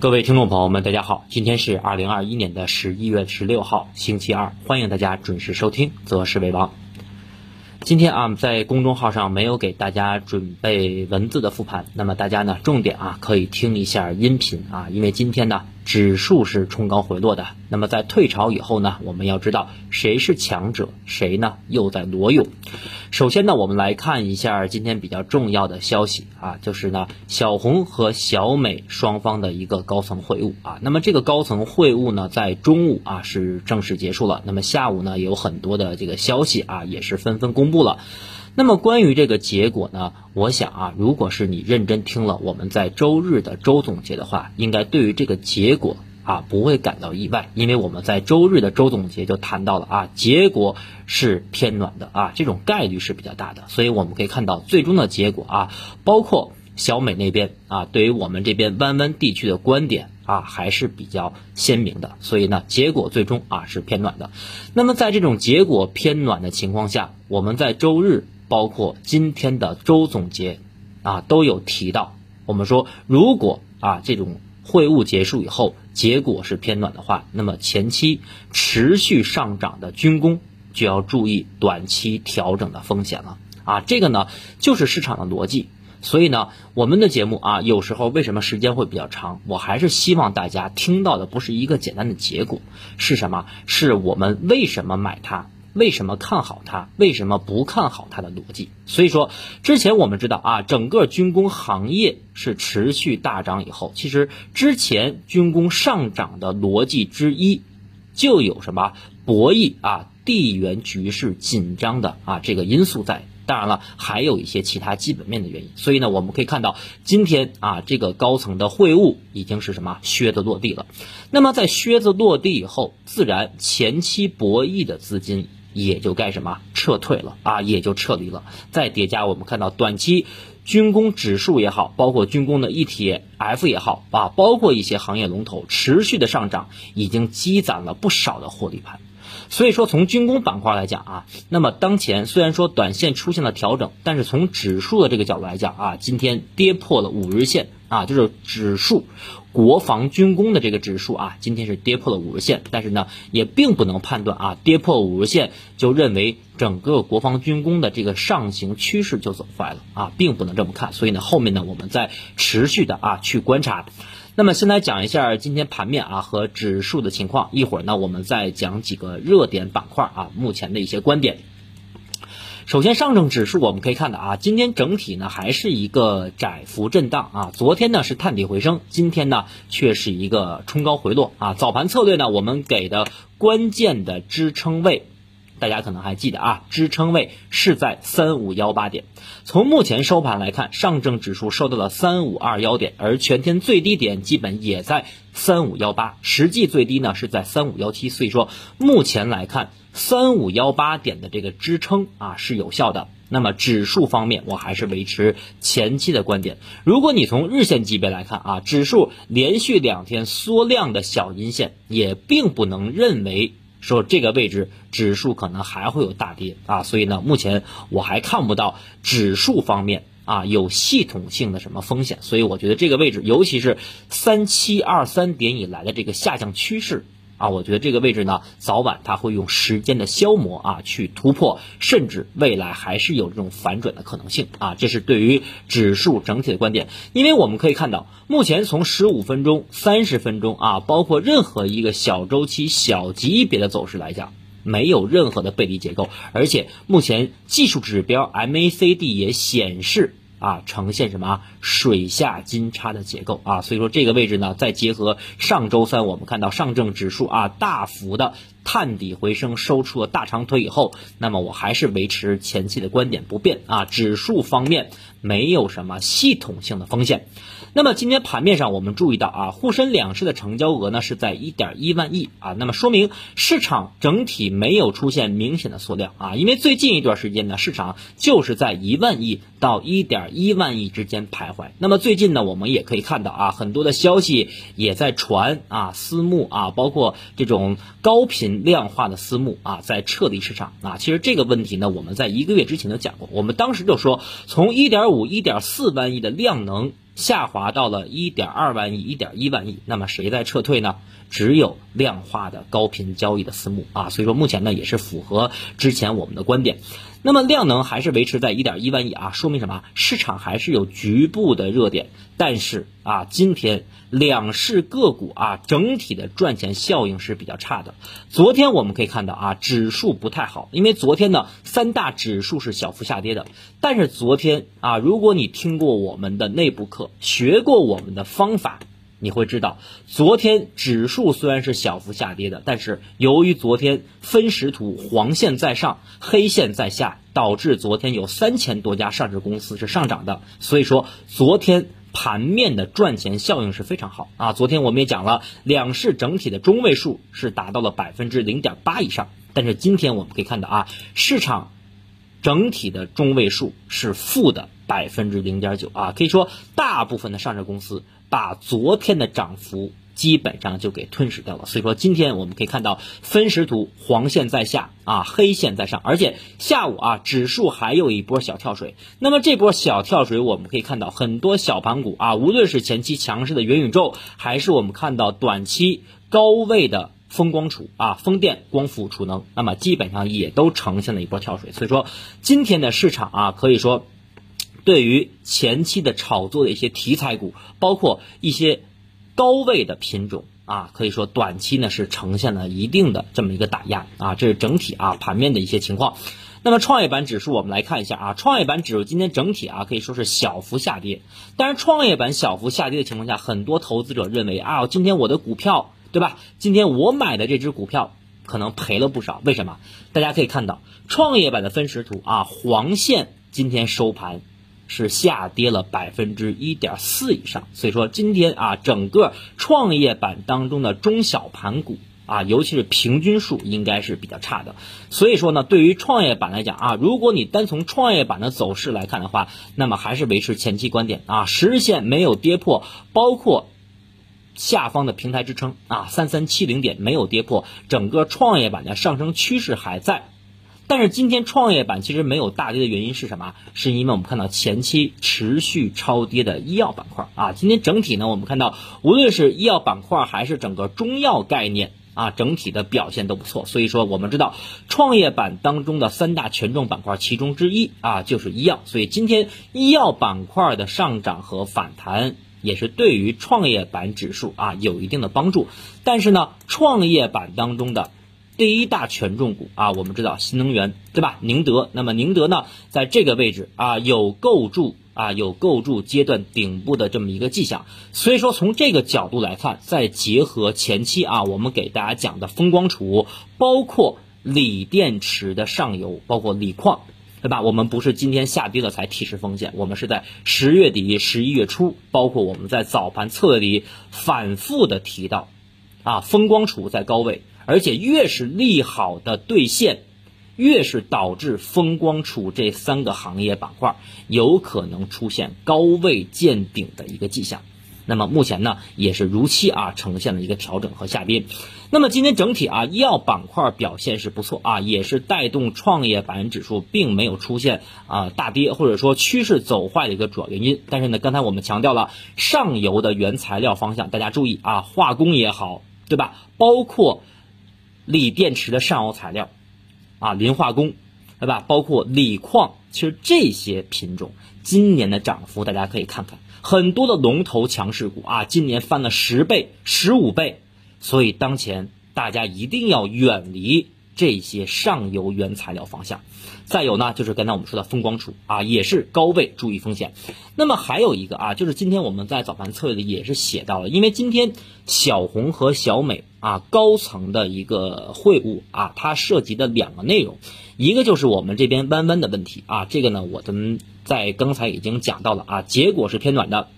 各位听众朋友们，大家好，今天是二零二一年的十一月十六号，星期二，欢迎大家准时收听《择时为王》。今天啊，在公众号上没有给大家准备文字的复盘，那么大家呢，重点啊可以听一下音频啊，因为今天呢。指数是冲高回落的，那么在退潮以后呢，我们要知道谁是强者，谁呢又在裸泳。首先呢，我们来看一下今天比较重要的消息啊，就是呢小红和小美双方的一个高层会晤啊。那么这个高层会晤呢，在中午啊是正式结束了，那么下午呢有很多的这个消息啊，也是纷纷公布了。那么关于这个结果呢，我想啊，如果是你认真听了我们在周日的周总结的话，应该对于这个结果啊不会感到意外，因为我们在周日的周总结就谈到了啊，结果是偏暖的啊，这种概率是比较大的，所以我们可以看到最终的结果啊，包括小美那边啊，对于我们这边湾湾地区的观点啊还是比较鲜明的，所以呢，结果最终啊是偏暖的。那么在这种结果偏暖的情况下，我们在周日。包括今天的周总结，啊，都有提到。我们说，如果啊这种会晤结束以后，结果是偏暖的话，那么前期持续上涨的军工就要注意短期调整的风险了。啊，这个呢就是市场的逻辑。所以呢，我们的节目啊，有时候为什么时间会比较长？我还是希望大家听到的不是一个简单的结果，是什么？是我们为什么买它？为什么看好它？为什么不看好它的逻辑？所以说，之前我们知道啊，整个军工行业是持续大涨以后，其实之前军工上涨的逻辑之一，就有什么博弈啊、地缘局势紧张的啊这个因素在。当然了，还有一些其他基本面的原因。所以呢，我们可以看到今天啊，这个高层的会晤已经是什么靴子落地了。那么在靴子落地以后，自然前期博弈的资金。也就该什么撤退了啊，也就撤离了。再叠加，我们看到短期军工指数也好，包括军工的 ETF 也好啊，包括一些行业龙头持续的上涨，已经积攒了不少的获利盘。所以说，从军工板块来讲啊，那么当前虽然说短线出现了调整，但是从指数的这个角度来讲啊，今天跌破了五日线啊，就是指数。国防军工的这个指数啊，今天是跌破了五日线，但是呢，也并不能判断啊，跌破五日线就认为整个国防军工的这个上行趋势就走坏了啊，并不能这么看。所以呢，后面呢，我们再持续的啊去观察。那么先来讲一下今天盘面啊和指数的情况，一会儿呢，我们再讲几个热点板块啊目前的一些观点。首先，上证指数我们可以看到啊，今天整体呢还是一个窄幅震荡啊。昨天呢是探底回升，今天呢却是一个冲高回落啊。早盘策略呢，我们给的关键的支撑位，大家可能还记得啊，支撑位是在三五幺八点。从目前收盘来看，上证指数收到了三五二幺点，而全天最低点基本也在三五幺八，实际最低呢是在三五幺七。所以说，目前来看。三五幺八点的这个支撑啊是有效的。那么指数方面，我还是维持前期的观点。如果你从日线级别来看啊，指数连续两天缩量的小阴线，也并不能认为说这个位置指数可能还会有大跌啊。所以呢，目前我还看不到指数方面啊有系统性的什么风险。所以我觉得这个位置，尤其是三七二三点以来的这个下降趋势。啊，我觉得这个位置呢，早晚它会用时间的消磨啊去突破，甚至未来还是有这种反转的可能性啊。这是对于指数整体的观点，因为我们可以看到，目前从十五分钟、三十分钟啊，包括任何一个小周期、小级别的走势来讲，没有任何的背离结构，而且目前技术指标 MACD 也显示。啊，呈现什么水下金叉的结构啊？所以说这个位置呢，再结合上周三我们看到上证指数啊大幅的探底回升，收出了大长腿以后，那么我还是维持前期的观点不变啊。指数方面没有什么系统性的风险。那么今天盘面上，我们注意到啊，沪深两市的成交额呢是在一点一万亿啊，那么说明市场整体没有出现明显的缩量啊，因为最近一段时间呢，市场就是在一万亿到一点一万亿之间徘徊。那么最近呢，我们也可以看到啊，很多的消息也在传啊，私募啊，包括这种高频量化的私募啊，在撤离市场啊。其实这个问题呢，我们在一个月之前就讲过，我们当时就说，从一点五、一点四万亿的量能。下滑到了一点二万亿、一点一万亿。那么谁在撤退呢？只有量化的高频交易的私募啊。所以说目前呢也是符合之前我们的观点。那么量能还是维持在一点一万亿啊，说明什么？市场还是有局部的热点，但是啊，今天两市个股啊整体的赚钱效应是比较差的。昨天我们可以看到啊，指数不太好，因为昨天呢三大指数是小幅下跌的。但是昨天啊，如果你听过我们的内部课，学过我们的方法。你会知道，昨天指数虽然是小幅下跌的，但是由于昨天分时图黄线在上，黑线在下，导致昨天有三千多家上市公司是上涨的。所以说，昨天盘面的赚钱效应是非常好啊。昨天我们也讲了，两市整体的中位数是达到了百分之零点八以上，但是今天我们可以看到啊，市场整体的中位数是负的百分之零点九啊，可以说大部分的上市公司。把昨天的涨幅基本上就给吞噬掉了，所以说今天我们可以看到分时图黄线在下啊，黑线在上，而且下午啊指数还有一波小跳水。那么这波小跳水，我们可以看到很多小盘股啊，无论是前期强势的元宇宙，还是我们看到短期高位的风光储啊、风电、光伏、储能，那么基本上也都呈现了一波跳水。所以说今天的市场啊，可以说。对于前期的炒作的一些题材股，包括一些高位的品种啊，可以说短期呢是呈现了一定的这么一个打压啊，这是整体啊盘面的一些情况。那么创业板指数我们来看一下啊，创业板指数今天整体啊可以说是小幅下跌，但是创业板小幅下跌的情况下，很多投资者认为啊，今天我的股票对吧？今天我买的这只股票可能赔了不少，为什么？大家可以看到创业板的分时图啊，黄线今天收盘。是下跌了百分之一点四以上，所以说今天啊，整个创业板当中的中小盘股啊，尤其是平均数应该是比较差的。所以说呢，对于创业板来讲啊，如果你单从创业板的走势来看的话，那么还是维持前期观点啊，十日线没有跌破，包括下方的平台支撑啊，三三七零点没有跌破，整个创业板的上升趋势还在。但是今天创业板其实没有大跌的原因是什么？是因为我们看到前期持续超跌的医药板块啊。今天整体呢，我们看到无论是医药板块还是整个中药概念啊，整体的表现都不错。所以说，我们知道创业板当中的三大权重板块其中之一啊就是医药，所以今天医药板块的上涨和反弹也是对于创业板指数啊有一定的帮助。但是呢，创业板当中的。第一大权重股啊，我们知道新能源对吧？宁德，那么宁德呢，在这个位置啊，有构筑啊，有构筑阶段顶部的这么一个迹象。所以说，从这个角度来看，再结合前期啊，我们给大家讲的风光储，包括锂电池的上游，包括锂矿，对吧？我们不是今天下跌了才提示风险，我们是在十月底、十一月初，包括我们在早盘策略里反复的提到，啊，风光储在高位。而且越是利好的兑现，越是导致风光储这三个行业板块有可能出现高位见顶的一个迹象。那么目前呢，也是如期啊呈现了一个调整和下跌。那么今天整体啊，医药板块表现是不错啊，也是带动创业板指数并没有出现啊大跌或者说趋势走坏的一个主要原因。但是呢，刚才我们强调了上游的原材料方向，大家注意啊，化工也好，对吧？包括锂电池的上游材料，啊，磷化工，对吧？包括锂矿，其实这些品种今年的涨幅，大家可以看看，很多的龙头强势股啊，今年翻了十倍、十五倍，所以当前大家一定要远离。这些上游原材料方向，再有呢，就是刚才我们说的风光储啊，也是高位，注意风险。那么还有一个啊，就是今天我们在早盘策略里也是写到了，因为今天小红和小美啊高层的一个会晤啊，它涉及的两个内容，一个就是我们这边弯弯的问题啊，这个呢，我们在刚才已经讲到了啊，结果是偏暖的。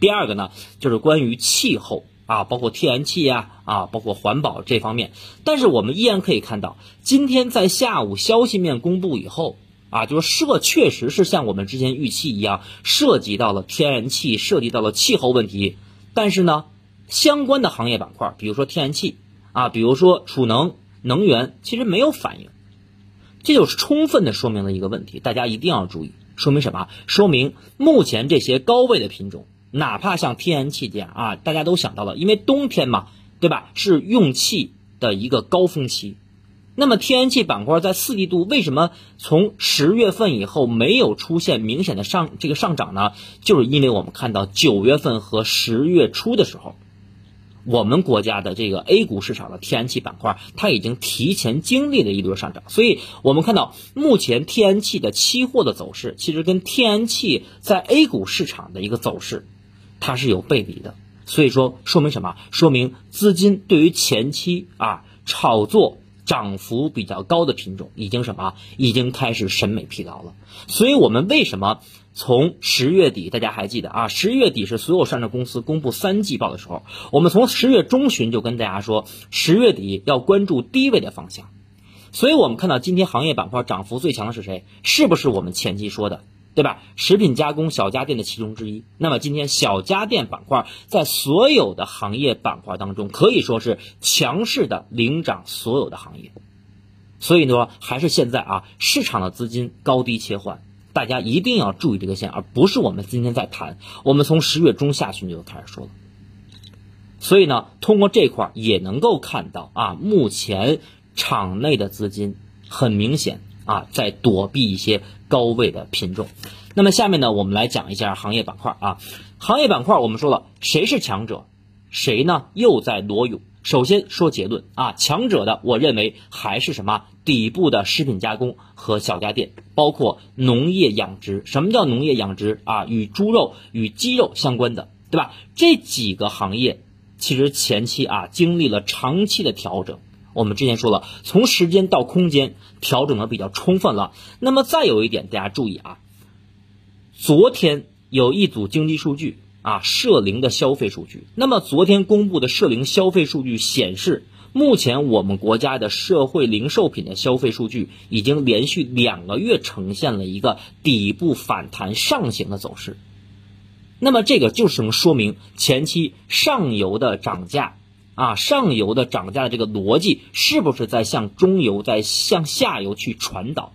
第二个呢，就是关于气候。啊，包括天然气呀，啊，包括环保这方面，但是我们依然可以看到，今天在下午消息面公布以后，啊，就是涉确实是像我们之前预期一样，涉及到了天然气，涉及到了气候问题，但是呢，相关的行业板块，比如说天然气，啊，比如说储能、能源，其实没有反应，这就是充分的说明了一个问题，大家一定要注意，说明什么？说明目前这些高位的品种。哪怕像天然气这样啊，大家都想到了，因为冬天嘛，对吧？是用气的一个高峰期。那么天然气板块在四季度为什么从十月份以后没有出现明显的上这个上涨呢？就是因为我们看到九月份和十月初的时候。我们国家的这个 A 股市场的天然气板块，它已经提前经历了一轮上涨，所以我们看到目前天然气的期货的走势，其实跟天然气在 A 股市场的一个走势，它是有背离的。所以说，说明什么？说明资金对于前期啊炒作涨幅比较高的品种，已经什么？已经开始审美疲劳了。所以我们为什么？从十月底，大家还记得啊？十月底是所有上市公司公布三季报的时候。我们从十月中旬就跟大家说，十月底要关注低位的方向。所以我们看到今天行业板块涨幅最强的是谁？是不是我们前期说的，对吧？食品加工、小家电的其中之一。那么今天小家电板块在所有的行业板块当中，可以说是强势的领涨所有的行业。所以呢，还是现在啊，市场的资金高低切换。大家一定要注意这个线，而不是我们今天在谈。我们从十月中下旬就开始说了，所以呢，通过这块也能够看到啊，目前场内的资金很明显啊，在躲避一些高位的品种。那么下面呢，我们来讲一下行业板块啊。行业板块我们说了，谁是强者，谁呢又在裸泳？首先说结论啊，强者的我认为还是什么底部的食品加工和小家电，包括农业养殖。什么叫农业养殖啊？与猪肉、与鸡肉相关的，对吧？这几个行业其实前期啊经历了长期的调整。我们之前说了，从时间到空间调整的比较充分了。那么再有一点，大家注意啊，昨天有一组经济数据。啊，社零的消费数据。那么昨天公布的社零消费数据显示，目前我们国家的社会零售品的消费数据已经连续两个月呈现了一个底部反弹上行的走势。那么这个就是能说明前期上游的涨价啊，上游的涨价的这个逻辑是不是在向中游、在向下游去传导？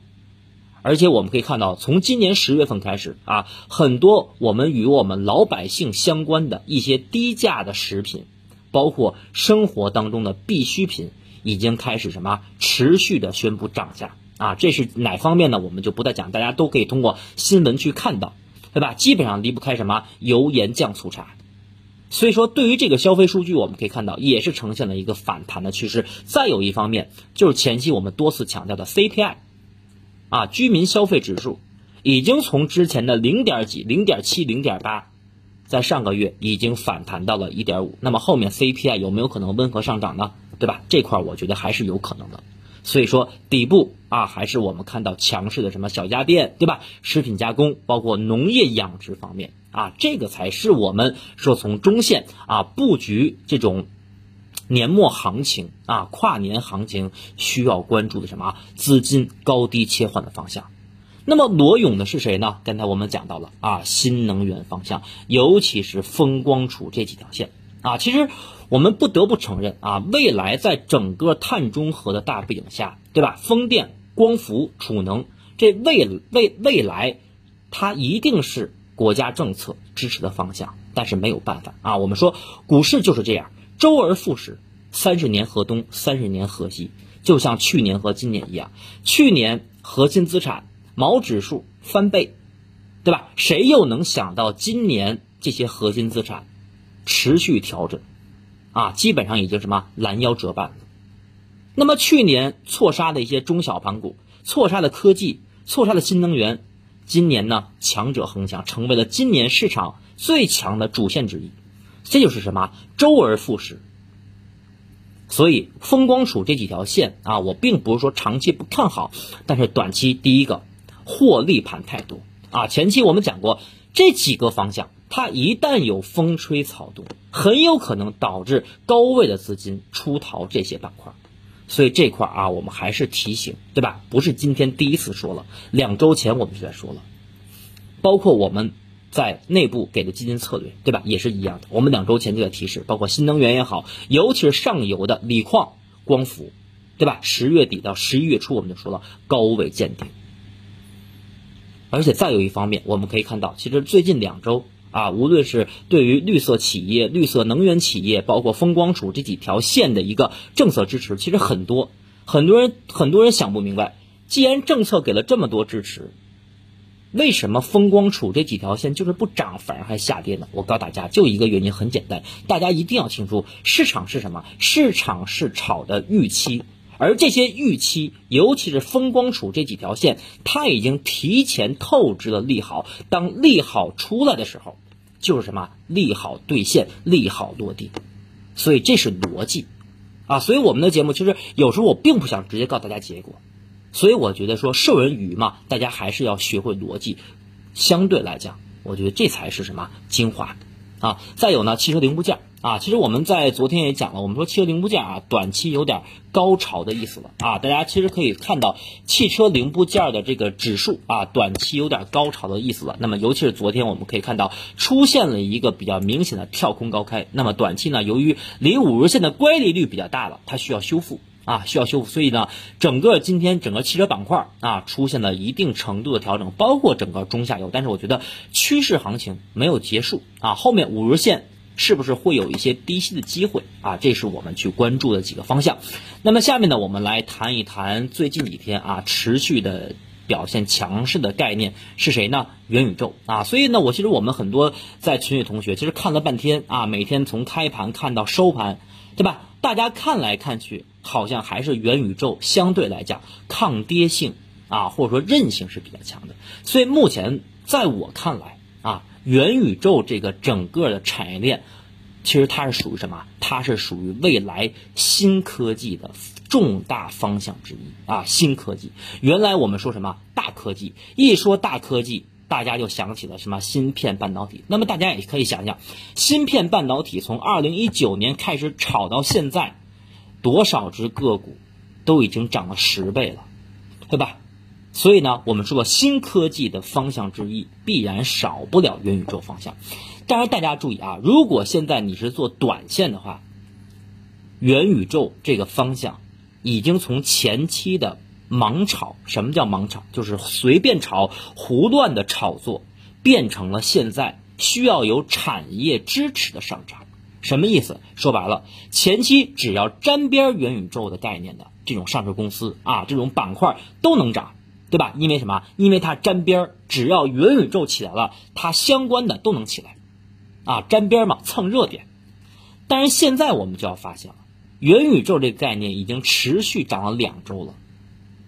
而且我们可以看到，从今年十月份开始啊，很多我们与我们老百姓相关的一些低价的食品，包括生活当中的必需品，已经开始什么持续的宣布涨价啊。这是哪方面呢？我们就不再讲，大家都可以通过新闻去看到，对吧？基本上离不开什么油盐酱醋茶。所以说，对于这个消费数据，我们可以看到也是呈现了一个反弹的趋势。再有一方面，就是前期我们多次强调的 CPI。啊，居民消费指数已经从之前的零点几、零点七、零点八，在上个月已经反弹到了一点五。那么后面 CPI 有没有可能温和上涨呢？对吧？这块我觉得还是有可能的。所以说底部啊，还是我们看到强势的什么小家电，对吧？食品加工，包括农业养殖方面啊，这个才是我们说从中线啊布局这种。年末行情啊，跨年行情需要关注的什么？资金高低切换的方向。那么裸泳的是谁呢？刚才我们讲到了啊，新能源方向，尤其是风光储这几条线啊。其实我们不得不承认啊，未来在整个碳中和的大背景下，对吧？风电、光伏、储能，这未未未来，它一定是国家政策支持的方向。但是没有办法啊，我们说股市就是这样。周而复始，三十年河东，三十年河西，就像去年和今年一样。去年核心资产毛指数翻倍，对吧？谁又能想到今年这些核心资产持续调整，啊，基本上已经什么拦腰折半了。那么去年错杀的一些中小盘股，错杀的科技，错杀的新能源，今年呢强者恒强，成为了今年市场最强的主线之一。这就是什么周而复始，所以风光储这几条线啊，我并不是说长期不看好，但是短期第一个获利盘太多啊。前期我们讲过这几个方向，它一旦有风吹草动，很有可能导致高位的资金出逃这些板块，所以这块啊，我们还是提醒，对吧？不是今天第一次说了，两周前我们就在说了，包括我们。在内部给的基金策略，对吧？也是一样的。我们两周前就在提示，包括新能源也好，尤其是上游的锂矿、光伏，对吧？十月底到十一月初，我们就说了高位见顶。而且再有一方面，我们可以看到，其实最近两周啊，无论是对于绿色企业、绿色能源企业，包括风光储这几条线的一个政策支持，其实很多很多人很多人想不明白，既然政策给了这么多支持，为什么风光储这几条线就是不涨，反而还下跌呢？我告诉大家，就一个原因，很简单，大家一定要清楚，市场是什么？市场是炒的预期。而这些预期，尤其是风光储这几条线，它已经提前透支了利好。当利好出来的时候，就是什么利好兑现、利好落地。所以这是逻辑啊。所以我们的节目其实有时候我并不想直接告诉大家结果，所以我觉得说授人以鱼嘛，大家还是要学会逻辑。相对来讲，我觉得这才是什么精华啊。再有呢，汽车零部件。啊，其实我们在昨天也讲了，我们说汽车零部件啊，短期有点高潮的意思了啊。大家其实可以看到汽车零部件的这个指数啊，短期有点高潮的意思了。那么尤其是昨天我们可以看到出现了一个比较明显的跳空高开。那么短期呢，由于离五日线的乖离率比较大了，它需要修复啊，需要修复。所以呢，整个今天整个汽车板块啊，出现了一定程度的调整，包括整个中下游。但是我觉得趋势行情没有结束啊，后面五日线。是不是会有一些低吸的机会啊？这是我们去关注的几个方向。那么下面呢，我们来谈一谈最近几天啊持续的表现强势的概念是谁呢？元宇宙啊。所以呢，我其实我们很多在群里同学其实看了半天啊，每天从开盘看到收盘，对吧？大家看来看去，好像还是元宇宙相对来讲抗跌性啊，或者说韧性是比较强的。所以目前在我看来啊。元宇宙这个整个的产业链，其实它是属于什么？它是属于未来新科技的重大方向之一啊！新科技，原来我们说什么大科技？一说大科技，大家就想起了什么芯片半导体。那么大家也可以想想，芯片半导体从二零一九年开始炒到现在，多少只个股都已经涨了十倍了，对吧？所以呢，我们说新科技的方向之一，必然少不了元宇宙方向。当然，大家注意啊，如果现在你是做短线的话，元宇宙这个方向已经从前期的盲炒，什么叫盲炒？就是随便炒、胡乱的炒作，变成了现在需要有产业支持的上涨。什么意思？说白了，前期只要沾边元宇宙的概念的这种上市公司啊，这种板块都能涨。对吧？因为什么？因为它沾边，只要元宇宙起来了，它相关的都能起来，啊，沾边嘛，蹭热点。但是现在我们就要发现了，元宇宙这个概念已经持续涨了两周了，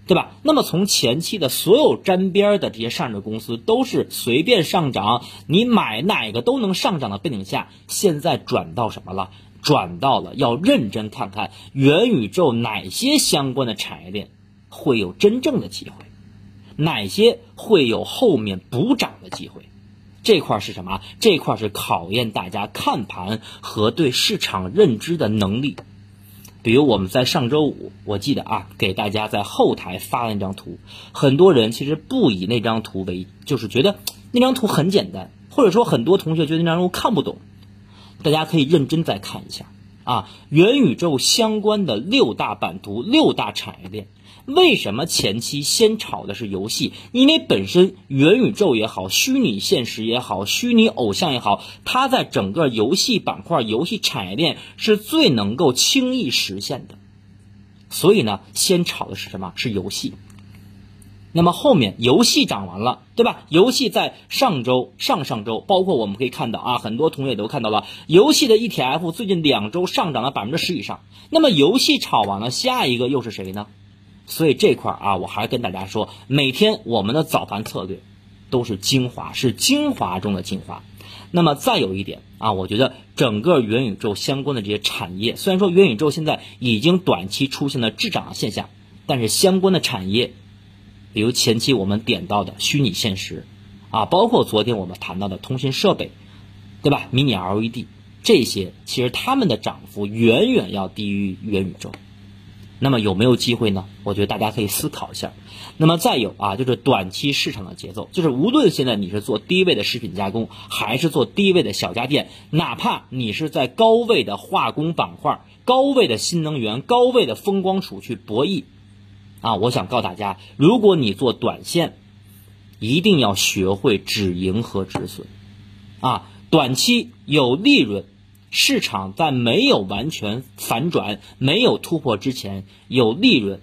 对吧？那么从前期的所有沾边的这些上市公司都是随便上涨，你买哪个都能上涨的背景下，现在转到什么了？转到了要认真看看元宇宙哪些相关的产业链会有真正的机会。哪些会有后面补涨的机会？这块是什么？这块是考验大家看盘和对市场认知的能力。比如我们在上周五，我记得啊，给大家在后台发了那张图，很多人其实不以那张图为，就是觉得那张图很简单，或者说很多同学觉得那张图看不懂。大家可以认真再看一下啊，元宇宙相关的六大版图、六大产业链。为什么前期先炒的是游戏？因为本身元宇宙也好，虚拟现实也好，虚拟偶像也好，它在整个游戏板块、游戏产业链是最能够轻易实现的。所以呢，先炒的是什么？是游戏。那么后面游戏涨完了，对吧？游戏在上周、上上周，包括我们可以看到啊，很多同学都看到了，游戏的 ETF 最近两周上涨了百分之十以上。那么游戏炒完了，下一个又是谁呢？所以这块儿啊，我还是跟大家说，每天我们的早盘策略都是精华，是精华中的精华。那么再有一点啊，我觉得整个元宇宙相关的这些产业，虽然说元宇宙现在已经短期出现了滞涨的现象，但是相关的产业，比如前期我们点到的虚拟现实啊，包括昨天我们谈到的通信设备，对吧迷你 LED 这些，其实它们的涨幅远远要低于元宇宙。那么有没有机会呢？我觉得大家可以思考一下。那么再有啊，就是短期市场的节奏，就是无论现在你是做低位的食品加工，还是做低位的小家电，哪怕你是在高位的化工板块、高位的新能源、高位的风光储去博弈，啊，我想告大家，如果你做短线，一定要学会止盈和止损，啊，短期有利润，市场在没有完全反转、没有突破之前有利润，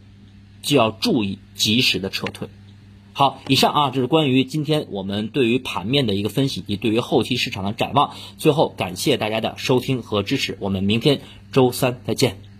就要注意及时的撤退。好，以上啊，这是关于今天我们对于盘面的一个分析，以及对于后期市场的展望。最后，感谢大家的收听和支持，我们明天周三再见。